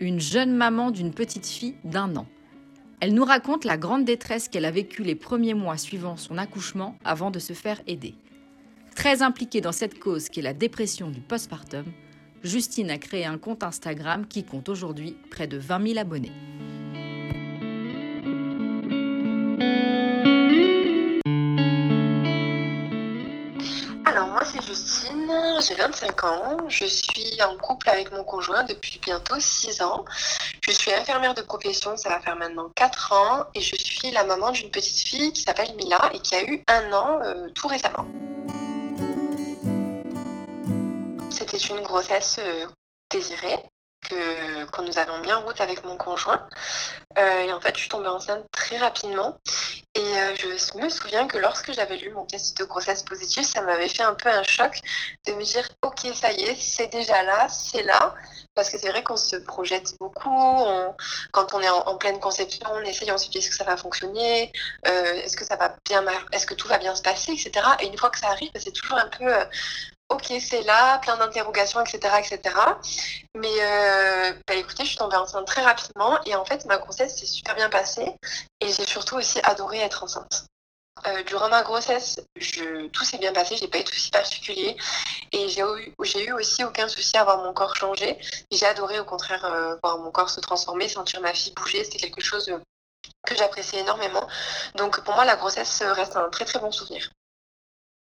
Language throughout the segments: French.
une jeune maman d'une petite fille d'un an. Elle nous raconte la grande détresse qu'elle a vécue les premiers mois suivant son accouchement avant de se faire aider. Très impliquée dans cette cause qui est la dépression du postpartum, Justine a créé un compte Instagram qui compte aujourd'hui près de 20 000 abonnés. Justine, j'ai 25 ans, je suis en couple avec mon conjoint depuis bientôt 6 ans. Je suis infirmière de profession, ça va faire maintenant 4 ans, et je suis la maman d'une petite fille qui s'appelle Mila et qui a eu un an euh, tout récemment. C'était une grossesse euh, désirée que, que nous avons mis en route avec mon conjoint. Euh, et en fait, je suis tombée enceinte très rapidement. Et euh, je me souviens que lorsque j'avais lu mon test de grossesse positif, ça m'avait fait un peu un choc de me dire, ok, ça y est, c'est déjà là, c'est là. Parce que c'est vrai qu'on se projette beaucoup. quand on est en, pleine conception, on essaye, on se dit, est-ce que ça va fonctionner Euh, Est-ce que ça va bien Est-ce que tout va bien se passer, etc. Et une fois que ça arrive, c'est toujours un peu, ok, c'est là, plein d'interrogations, etc., etc. Mais euh, bah, écoutez, je suis tombée enceinte très rapidement et en fait, ma grossesse s'est super bien passée et j'ai surtout aussi adoré être enceinte. Euh, durant ma grossesse, tout s'est bien passé, j'ai pas eu de soucis particuliers et j'ai eu, aussi aucun souci à voir mon corps changer. J'ai adoré au contraire euh, voir mon corps se transformer, sentir ma fille bouger, c'était quelque chose que j'appréciais énormément. Donc pour moi, la grossesse reste un très très bon souvenir.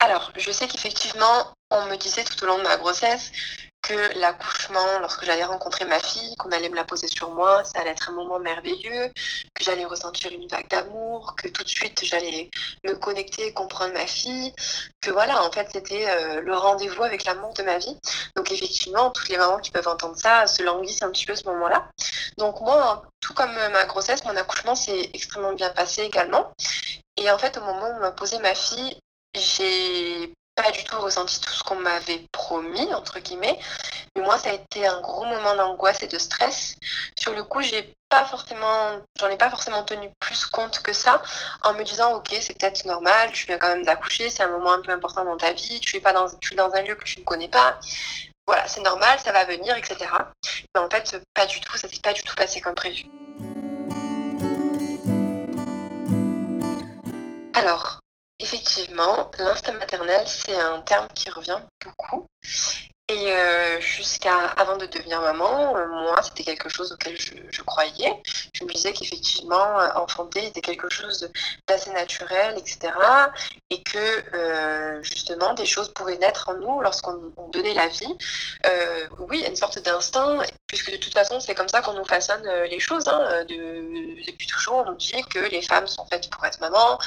Alors, je sais qu'effectivement, on me disait tout au long de ma grossesse que l'accouchement, lorsque j'allais rencontrer ma fille, qu'on allait me la poser sur moi, ça allait être un moment merveilleux, que j'allais ressentir une vague d'amour, que tout de suite j'allais me connecter, comprendre ma fille, que voilà, en fait, c'était euh, le rendez-vous avec l'amour de ma vie. Donc effectivement, toutes les mamans qui peuvent entendre ça se languissent un petit peu ce moment-là. Donc moi, tout comme euh, ma grossesse, mon accouchement s'est extrêmement bien passé également. Et en fait, au moment où m'a posé ma fille, j'ai pas du tout ressenti tout ce qu'on m'avait promis, entre guillemets. Mais moi, ça a été un gros moment d'angoisse et de stress. Sur le coup, j'ai pas forcément, j'en ai pas forcément tenu plus compte que ça, en me disant, ok, c'est peut-être normal, tu viens quand même d'accoucher, c'est un moment un peu important dans ta vie, tu es pas dans, tu es dans un lieu que tu ne connais pas. Voilà, c'est normal, ça va venir, etc. Mais en fait, pas du tout, ça s'est pas du tout passé comme prévu. Alors, effectivement, l'instinct maternel, c'est un terme qui revient beaucoup. Et euh, jusqu'à avant de devenir maman, euh, moi, c'était quelque chose auquel je, croyais. Je me disais qu'effectivement, euh, enfanter était quelque chose d'assez naturel, etc. Et que justement, des choses pouvaient naître en nous lorsqu'on on donnait la vie. Oui, une sorte d'instinct, puisque de toute façon, c'est comme ça qu'on nous façonne euh, les choses. hein. De- depuis toujours, on nous dit que les femmes sont faites pour être maman,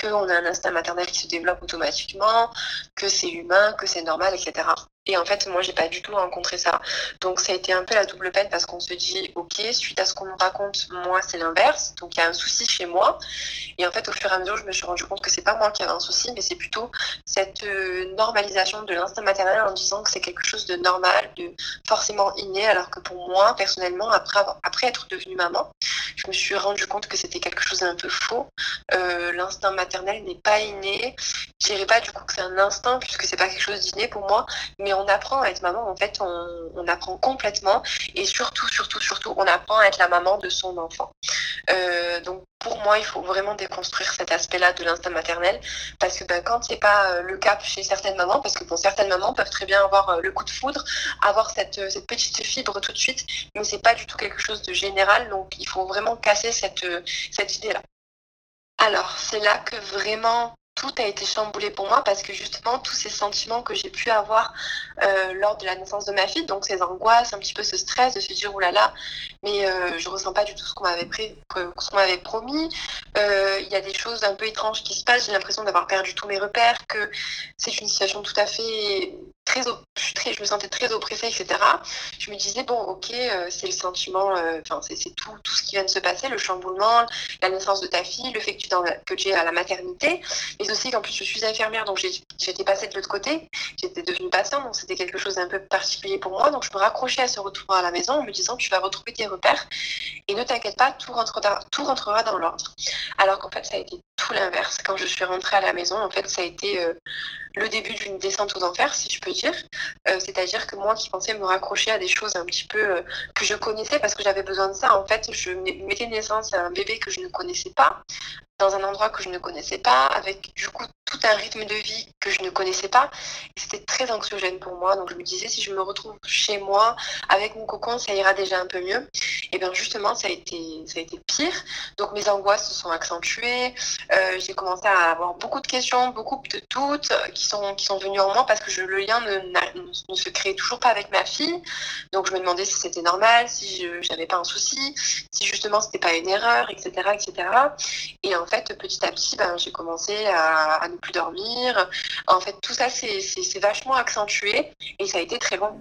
qu'on a un instinct maternel qui se développe automatiquement, que c'est humain, que c'est normal, etc. Et en fait, moi, j'ai pas du tout rencontré ça. Donc, ça a été un peu la double peine parce qu'on se dit, OK, suite à ce qu'on nous raconte, moi, c'est l'inverse. Donc, il y a un souci chez moi. Et en fait, au fur et à mesure, je me suis rendu compte que c'est pas moi qui avais un souci, mais c'est plutôt cette euh, normalisation de l'instinct maternel en disant que c'est quelque chose de normal, de forcément inné, alors que pour moi, personnellement, après, être devenue maman, je me suis rendu compte que c'était quelque chose d'un peu faux. Euh, l'instinct maternel n'est pas inné. Je dirais pas du coup que c'est un instinct, puisque c'est pas quelque chose d'inné pour moi, mais on apprend à être maman, en fait, on, apprend complètement, et surtout, surtout, surtout, on apprend à être la maman de son enfant. Euh, donc pour moi, il faut vraiment déconstruire cet aspect-là de l'instinct maternel, parce que ben, quand c'est pas euh, le cas chez certaines mamans, parce que bon, certaines mamans peuvent très bien avoir le coup de foudre, avoir cette, cette petite fibre tout de suite, mais c'est pas du tout quelque chose de général, donc il faut vraiment casser cette, euh, cette idée-là. Alors, c'est là que vraiment tout a été chamboulé pour moi parce que justement tous ces sentiments que j'ai pu avoir euh, lors de la naissance de ma fille, donc ces angoisses, un petit peu ce stress de se dire oulala, mais euh, je ressens pas du tout ce qu'on m'avait pré- que- ce qu'on m'avait promis. Euh, Il y a des choses un peu étranges qui se passent. J'ai l'impression d'avoir perdu tous mes repères, que c'est une situation tout à fait très, je me sentais très oppressée, etc. Je me disais, bon, ok, euh, c'est le sentiment, euh, enfin, c'est tout, tout ce qui vient de se passer, le chamboulement, la naissance de ta fille, le fait que tu, es à la maternité, mais aussi qu'en plus je suis infirmière, donc j'étais passée de l'autre côté, j'étais devenue patiente, donc c'était quelque chose d'un peu particulier pour moi. Donc je me raccrochais à ce retour à la maison en me disant, tu vas retrouver tes repères et ne t'inquiète pas, tout, rentrera, tout rentrera dans l'ordre. Alors qu'en fait, ça a été tout l'inverse. Quand je suis rentrée à la maison, en fait, ça a été euh, le début d'une descente aux enfers, si je peux Euh, c'est-à-dire que moi qui pensais me raccrocher à des choses un petit peu euh, que je connaissais parce que j'avais besoin de ça, en fait, je mettais naissance à un bébé que je ne connaissais pas, dans un endroit que je ne connaissais pas, avec du coup tout un rythme de vie que je ne connaissais pas. C'était très anxiogène pour moi. Donc je me disais, si je me retrouve chez moi avec mon cocon, ça ira déjà un peu mieux. Et bien justement, ça a été, ça a été pire. Donc mes angoisses se sont accentuées. Euh, j'ai commencé à avoir beaucoup de questions, beaucoup de doutes qui sont, qui sont venus en moi parce que le lien ne, ne, se créait toujours pas avec ma fille. Donc je me demandais si c'était normal, si je n'avais pas un souci, si justement c'était pas une erreur, etc. etc. Et en fait, petit à petit, ben, j'ai commencé à, à plus dormir. En fait, tout ça, c'est vachement accentué et ça a été très long.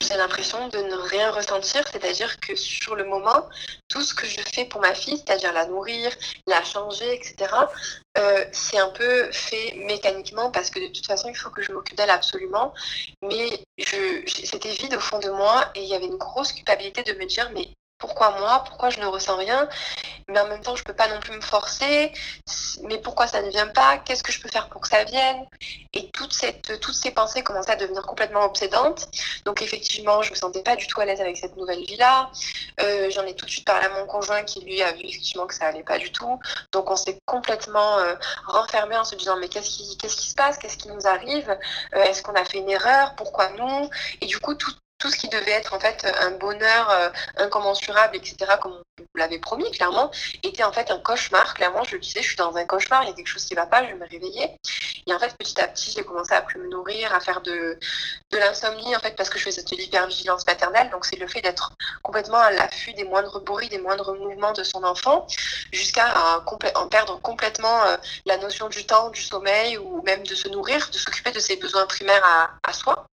j'ai l'impression de ne rien ressentir, c'est-à-dire que sur le moment, tout ce que je fais pour ma fille, c'est-à-dire la nourrir, la changer, etc., euh, c'est un peu fait mécaniquement parce que de toute façon, il faut que je m'occupe d'elle absolument. Mais c'était vide au fond de moi et il y avait une grosse culpabilité de me dire, mais pourquoi moi Pourquoi je ne ressens rien? Mais en même temps, je ne peux pas non plus me forcer. Mais pourquoi ça ne vient pas? Qu'est-ce que je peux faire pour que ça vienne? Et toutes ces pensées commençaient à devenir complètement obsédantes. Donc effectivement, je ne me sentais pas du tout à l'aise avec cette nouvelle vie-là. Euh, j'en ai tout de suite parlé à mon conjoint qui lui a vu effectivement que ça allait pas du tout. Donc on s'est complètement euh, en se disant mais qu'est-ce qui, qu'est-ce qui se passe? Qu'est-ce qui nous arrive? Euh, Est-ce qu'on a fait une erreur? Pourquoi nous? Et du coup, tout, tout ce qui devait être en fait un bonheur euh, incommensurable, etc., comme on l'avait promis clairement, était en fait un cauchemar. Clairement, je le disais, je suis dans un cauchemar, il y a quelque chose qui ne va pas, je vais me réveiller. Et en fait, petit à petit, j'ai commencé à plus me nourrir, à faire de, de l'insomnie, en fait, parce que je faisais de l'hypervigilance maternelle. Donc, c'est le fait d'être complètement à l'affût des moindres bruits, des moindres mouvements de son enfant, jusqu'à en perdre complètement euh, la notion du temps, du sommeil, ou même de se nourrir, de s'occuper de ses besoins primaires à, à soi.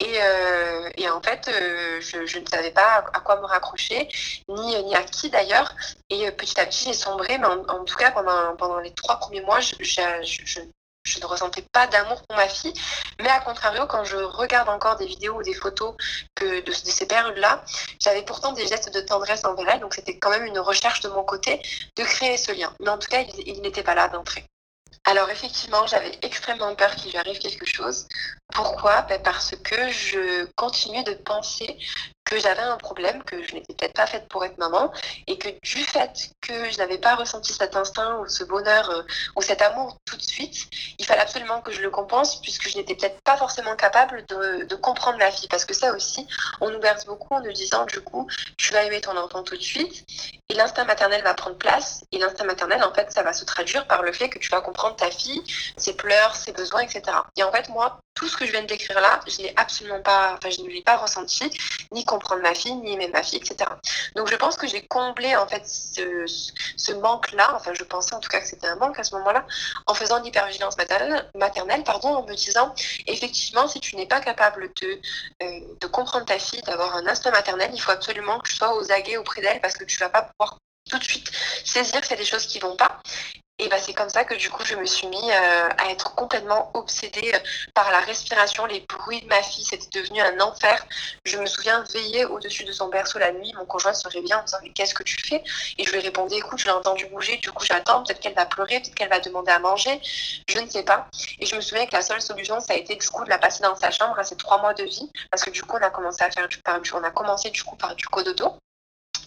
Et, euh, en fait, euh, je, ne savais pas à quoi me raccrocher, ni, ni à qui d'ailleurs. Et euh, petit à petit, j'ai sombré, mais en, tout cas, pendant, les trois premiers mois, je, ne ressentais pas d'amour pour ma fille. Mais à contrario, quand je regarde encore des vidéos ou des photos de, ces périodes-là, j'avais pourtant des gestes de tendresse envers elle. Donc c'était quand même une recherche de mon côté de créer ce lien. Mais en tout cas, il n'était pas là d'entrée. Alors effectivement, j'avais extrêmement peur qu'il lui arrive quelque chose. Pourquoi? Ben Parce que je continue de penser que j'avais un problème, que je n'étais peut-être pas faite pour être maman, et que du fait que je n'avais pas ressenti cet instinct ou ce bonheur euh, ou cet amour tout de suite, il fallait absolument que je le compense, puisque je n'étais peut-être pas forcément capable de, de, comprendre la fille. Parce que ça aussi, on nous berce beaucoup en nous disant, du coup, tu vas aimer ton enfant tout de suite, et l'instinct maternel va prendre place, et l'instinct maternel, en fait, ça va se traduire par le fait que tu vas comprendre ta fille, ses pleurs, ses besoins, etc. Et en fait, moi, tout ce que je viens de décrire là, je l'ai absolument pas, enfin, je ne l'ai pas ressenti, ni comprendre ma fille, ni aimer ma fille, etc. Donc, je pense que j'ai comblé, en fait, ce, manque-là, enfin, je pensais en tout cas que c'était un manque à ce moment-là, en faisant l'hypervigilance maternelle, pardon, en me disant, effectivement, si tu n'es pas capable de, euh, de comprendre ta fille, d'avoir un instinct maternel, il faut absolument que tu sois aux aguets auprès d'elle parce que tu vas pas pouvoir tout de suite saisir que c'est des choses qui vont pas et bah, c'est comme ça que du coup, je me suis mis euh, à être complètement obsédée euh, par la respiration, les bruits de ma fille. C'était devenu un enfer. Je me souviens veiller au-dessus de son berceau la nuit. Mon conjoint se réveillait en me disant Mais qu'est-ce que tu fais? Et je lui répondais Écoute, je l'ai entendu bouger. Du coup, j'attends. Peut-être qu'elle va pleurer. Peut-être qu'elle va demander à manger. Je ne sais pas. Et je me souviens que la seule solution, ça a été du coup de la passer dans sa chambre à ses trois mois de vie. Parce que du coup, on a commencé à faire du, on a commencé du coup par du cododo.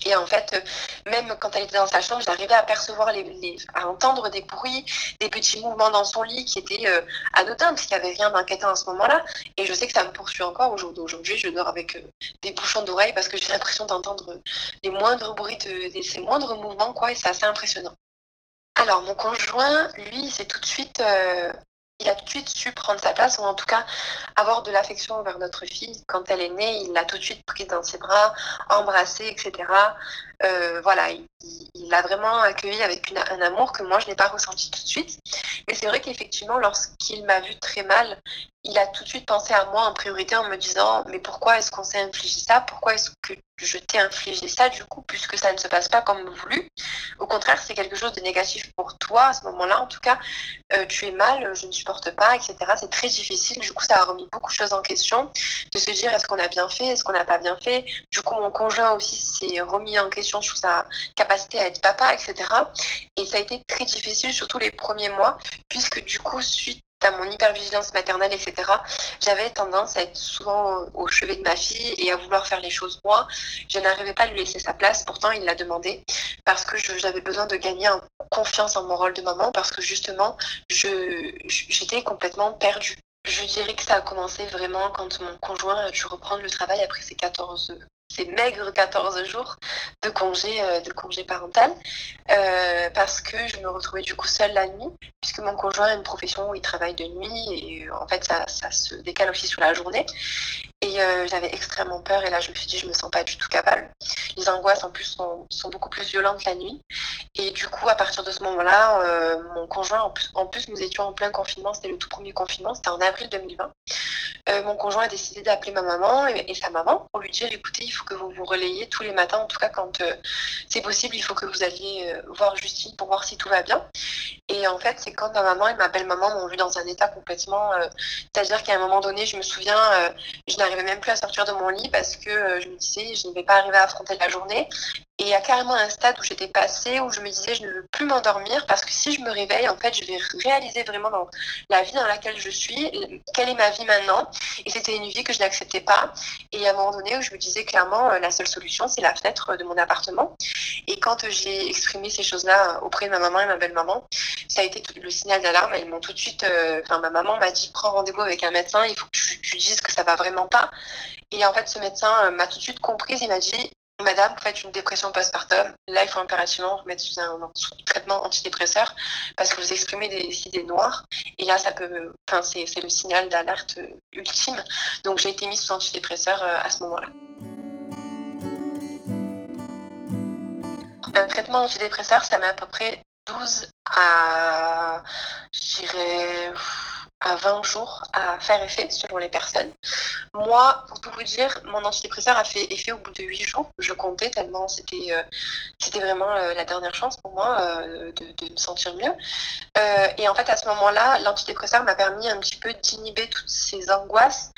Et en fait, euh, même quand elle était dans sa chambre, j'arrivais à percevoir, les, à entendre des bruits, des petits mouvements dans son lit qui étaient euh, anodins, parce qu'il n'y avait rien d'inquiétant à ce moment-là. Et je sais que ça me poursuit encore aujourd'hui. Je dors avec euh, des bouchons d'oreilles parce que j'ai l'impression d'entendre les moindres bruits, de, ces moindres mouvements, quoi, et c'est assez impressionnant. Alors, mon conjoint, lui, c'est tout de suite euh, il a tout de suite su prendre sa place, ou en tout cas avoir de l'affection envers notre fille. Quand elle est née, il l'a tout de suite prise dans ses bras, embrassée, etc. voilà, il l'a vraiment accueilli avec un amour que moi je n'ai pas ressenti tout de suite. Mais c'est vrai qu'effectivement, lorsqu'il m'a vu très mal, il a tout de suite pensé à moi en priorité en me disant mais pourquoi est-ce qu'on s'est infligé ça? Pourquoi est-ce que je t'ai infligé ça du coup puisque ça ne se passe pas comme voulu? Au contraire, c'est quelque chose de négatif pour toi à ce moment-là. En tout cas, euh, tu es mal, je ne supporte pas, etc. C'est très difficile. Du coup, ça a remis beaucoup de choses en question. De se dire est-ce qu'on a bien fait, est-ce qu'on n'a pas bien fait? Du coup, mon conjoint aussi s'est remis en question sur sa capacité à être papa, etc. Et ça a été très difficile, surtout les premiers mois, puisque du coup, suite à mon hypervigilance maternelle, etc., j'avais tendance à être souvent au chevet de ma fille et à vouloir faire les choses moi. Je n'arrivais pas à lui laisser sa place, pourtant il l'a demandé, parce que j'avais besoin de gagner en confiance en mon rôle de maman, parce que justement, j'étais complètement perdue. Je dirais que ça a commencé vraiment quand mon conjoint a dû reprendre le travail après ses 14 ces maigres 14 jours de congé, euh, de congé parental, euh, parce que je me retrouvais du coup seule la nuit, puisque mon conjoint a une profession où il travaille de nuit, et en fait ça, ça se décale aussi sur la journée. Et euh, j'avais extrêmement peur, et là je me suis dit, je me sens pas du tout capable. Les angoisses en plus sont, beaucoup plus violentes la nuit. Et du coup, à partir de ce moment-là, mon conjoint, en plus, nous étions en plein confinement, c'était le tout premier confinement, c'était en avril 2020. mon conjoint a décidé d'appeler ma maman et, sa maman pour lui dire, écoutez, il faut que vous vous relayez tous les matins, en tout cas quand euh, c'est possible, il faut que vous alliez euh, voir Justine pour voir si tout va bien. Et en fait, c'est quand ma maman et ma belle-maman m'ont vu dans un état complètement... Euh, c'est-à-dire qu'à un moment donné, je me souviens, je n'arrivais même plus à sortir de mon lit parce que je me disais, je ne vais pas arriver à affronter la journée. Et il y a carrément un stade où j'étais passée, où je me disais, je ne veux plus m'endormir parce que si je me réveille, en fait, je vais réaliser vraiment la vie dans laquelle je suis, quelle est ma vie maintenant. Et c'était une vie que je n'acceptais pas. Et à un moment donné où je me disais clairement, euh, la seule solution, c'est la fenêtre de mon appartement. Et quand j'ai exprimé ces choses-là auprès de ma maman et ma belle-maman, ça a été le signal d'alarme. Ils m'ont tout de suite, euh, ma maman m'a dit, prends rendez-vous avec un médecin, il faut que tu, tu dises que ça va vraiment pas. Et en fait, ce médecin euh, m'a tout de suite comprise. Il m'a dit Madame, vous faites une dépression postpartum. Là, il faut impérativement remettre sous un traitement antidépresseur parce que vous exprimez des idées noires. Et là, ça peut, enfin, c'est, le signal d'alerte ultime. Donc, j'ai été mise sous antidépresseur euh, à ce moment-là. Un traitement antidépresseur, ça met à peu près 12 à, je dirais, à 20 jours à faire effet selon les personnes. Moi, pour tout vous dire, mon antidépresseur a fait effet au bout de 8 jours. Je comptais tellement c'était euh, vraiment euh, la dernière chance pour moi euh, de, me sentir mieux. et en fait, à ce moment-là, l'antidépresseur m'a permis un petit peu d'inhiber toutes ces angoisses,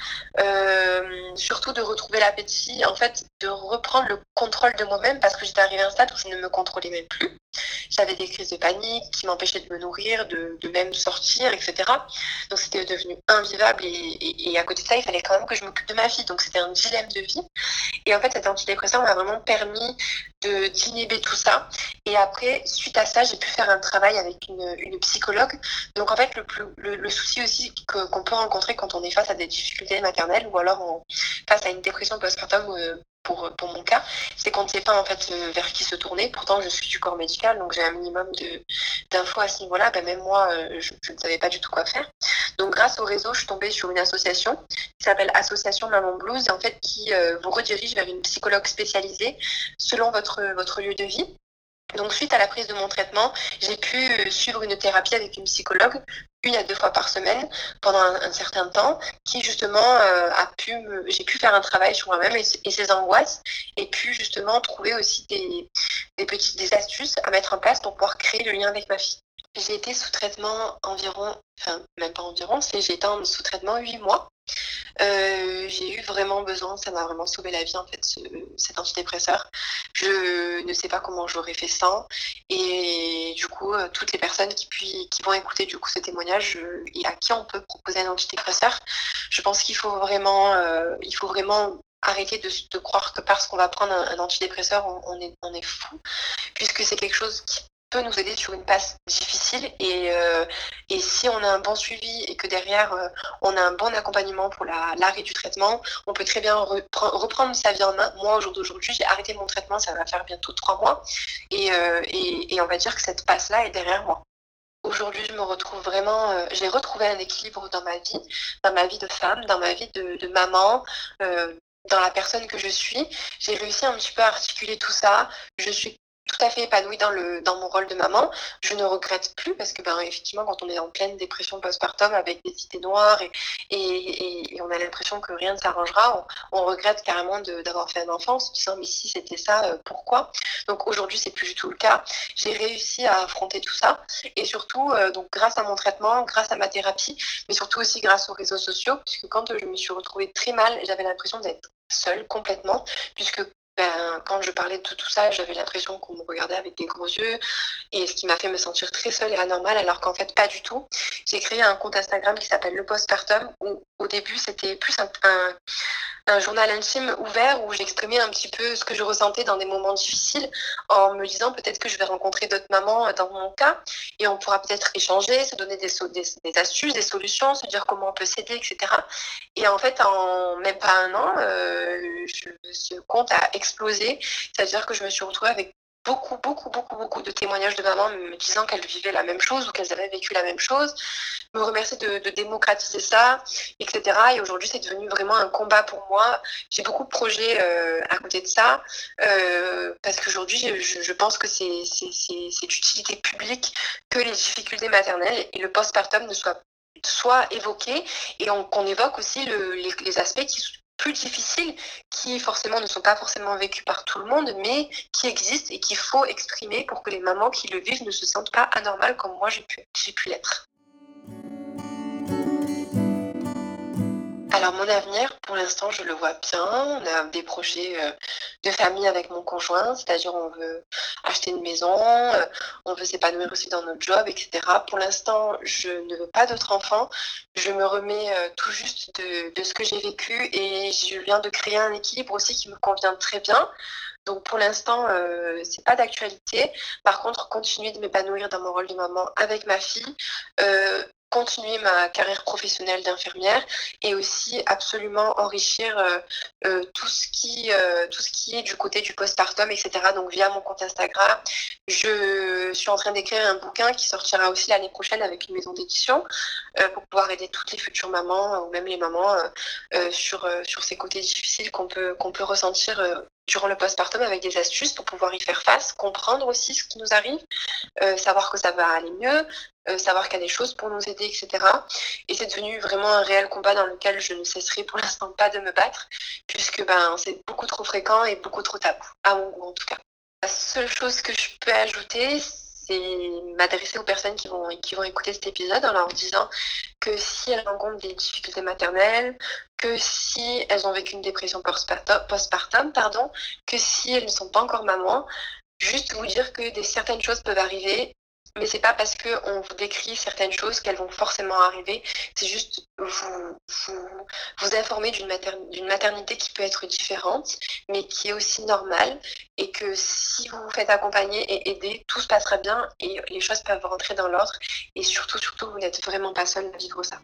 surtout de retrouver l'appétit, en fait, de reprendre le contrôle de moi-même parce que j'étais arrivée à un stade où je ne me contrôlais même plus. J'avais des crises de panique qui m'empêchaient de me nourrir, de, même sortir, etc. Donc c'était devenu invivable et, à côté de ça, il fallait quand même que je m'occupe de ma fille. Donc c'était un dilemme de vie. Et en fait, cet antidépresseur m'a vraiment permis d'inhiber tout ça. Et après, suite à ça, j'ai pu faire un travail avec une, psychologue. Donc en fait, le, souci aussi qu'on peut rencontrer quand on est face à des difficultés maternelles ou alors on, face à une dépression postpartum euh, pour, mon cas, c'est qu'on ne sait pas en fait euh, vers qui se tourner. Pourtant, je suis du corps médical, donc j'ai un minimum d'infos à ce niveau-là. Ben, même moi, euh, je, ne savais pas du tout quoi faire. Donc, grâce au réseau, je suis tombée sur une association qui s'appelle Association Maman Blues, en fait, qui euh, vous redirige vers une psychologue spécialisée selon votre lieu de vie. Donc, suite à la prise de mon traitement, j'ai pu suivre une thérapie avec une psychologue une à deux fois par semaine pendant un, certain temps, qui justement euh, a pu j'ai pu faire un travail sur moi-même et, ses angoisses, et puis justement trouver aussi des, petites des astuces à mettre en place pour pouvoir créer le lien avec ma fille. J'ai été sous traitement environ, enfin même pas environ, j'ai été en sous traitement huit mois. Euh, j'ai eu vraiment besoin, ça m'a vraiment sauvé la vie en fait, cet antidépresseur. Je ne sais pas comment j'aurais fait sans. Et du coup, euh, toutes les personnes qui, puis, qui vont écouter du coup ce témoignage et à qui on peut proposer un antidépresseur, je pense qu'il faut vraiment, euh, il faut vraiment arrêter de, croire que parce qu'on va prendre un, antidépresseur, on, est, on est fou, puisque c'est quelque chose qui peut nous aider sur une passe difficile et, euh, et si on a un bon suivi et que derrière euh, on a un bon accompagnement pour l'arrêt du traitement, on peut très bien reprendre sa vie en main. Moi, au jour d'aujourd'hui, j'ai arrêté mon traitement, ça va faire bientôt trois mois et, euh, et, on va dire que cette passe-là est derrière moi. Aujourd'hui, je me retrouve vraiment, j'ai retrouvé un équilibre dans ma vie, dans ma vie de femme, dans ma vie de, de maman, dans la personne que je suis, j'ai réussi un petit peu à articuler tout ça. Je suis tout à fait épanouie dans, le, dans mon rôle de maman. Je ne regrette plus parce que, ben, effectivement, quand on est en pleine dépression postpartum avec des idées noires et, on a l'impression que rien ne s'arrangera, on, regrette carrément d'avoir fait un enfant en se disant, mais si c'était ça, euh, pourquoi? Donc aujourd'hui, c'est plus du tout le cas. J'ai réussi à affronter tout ça et surtout, euh, donc, grâce à mon traitement, grâce à ma thérapie, mais surtout aussi grâce aux réseaux sociaux, puisque quand je me suis retrouvée très mal, j'avais l'impression d'être seule complètement, puisque ben, quand je parlais de tout, ça, j'avais l'impression qu'on me regardait avec des gros yeux, et ce qui m'a fait me sentir très seule et anormale, alors qu'en fait, pas du tout. J'ai créé un compte Instagram qui s'appelle Le Postpartum, où au début, c'était plus un, un journal intime ouvert où j'exprimais un petit peu ce que je ressentais dans des moments difficiles en me disant peut-être que je vais rencontrer d'autres mamans dans mon cas et on pourra peut-être échanger, se donner des, des, astuces, des solutions, se dire comment on peut s'aider, etc. Et en fait, en même pas un an, euh, ce compte a explosé, c'est-à-dire que je me suis retrouvée avec beaucoup, beaucoup, beaucoup, beaucoup de témoignages de mamans me disant qu'elles vivaient la même chose ou qu'elles avaient vécu la même chose, me remercier de, démocratiser ça, etc. Et aujourd'hui, c'est devenu vraiment un combat pour moi. J'ai beaucoup de projets euh, à côté de ça, euh, parce qu'aujourd'hui, je, pense que c'est d'utilité publique que les difficultés maternelles et le postpartum ne soient soit évoqués et qu'on évoque aussi le, les, les, aspects qui, plus difficiles, qui forcément ne sont pas forcément vécus par tout le monde, mais qui existent et qu'il faut exprimer pour que les mamans qui le vivent ne se sentent pas anormales comme moi j'ai pu, pu l'être. Alors mon avenir, pour l'instant, je le vois bien. On a des projets euh, de famille avec mon conjoint, c'est-à-dire on veut acheter une maison, euh, on veut s'épanouir aussi dans notre job, etc. Pour l'instant, je ne veux pas d'autres enfants. Je me remets euh, tout juste de, ce que j'ai vécu et je viens de créer un équilibre aussi qui me convient très bien. Donc pour l'instant, euh, c'est pas d'actualité. Par contre, continuer de m'épanouir dans mon rôle de maman avec ma fille, continuer ma carrière professionnelle d'infirmière et aussi absolument enrichir euh, euh, tout, ce qui, euh, tout ce qui est du côté du postpartum, etc. Donc via mon compte Instagram, je suis en train d'écrire un bouquin qui sortira aussi l'année prochaine avec une maison d'édition pour pouvoir aider toutes les futures mamans ou même les mamans sur, sur ces côtés difficiles qu'on peut, qu'on peut ressentir durant le postpartum avec des astuces pour pouvoir y faire face, comprendre aussi ce qui nous arrive, savoir que ça va aller mieux, euh, savoir qu'il y a des choses pour nous aider, etc. Et c'est devenu vraiment un réel combat dans lequel je ne cesserai pour l'instant pas de me battre, puisque ben, c'est beaucoup trop fréquent et beaucoup trop tabou, à mon goût en tout cas. La seule chose que je peux ajouter, c'est m'adresser aux personnes qui vont, qui vont écouter cet épisode en leur disant que si elles rencontrent des difficultés maternelles, que si elles ont vécu une dépression postpartum, pardon, que si elles ne sont pas encore mamans, juste vous dire que des certaines choses peuvent arriver mais c'est pas parce qu'on vous décrit certaines choses qu'elles vont forcément arriver. C'est juste vous, vous, vous informer d'une maternité qui peut être différente, mais qui est aussi normale. Et que si vous vous faites accompagner et aider, tout se passera bien et les choses peuvent rentrer dans l'ordre. Et surtout, surtout, vous n'êtes vraiment pas seul à vivre ça.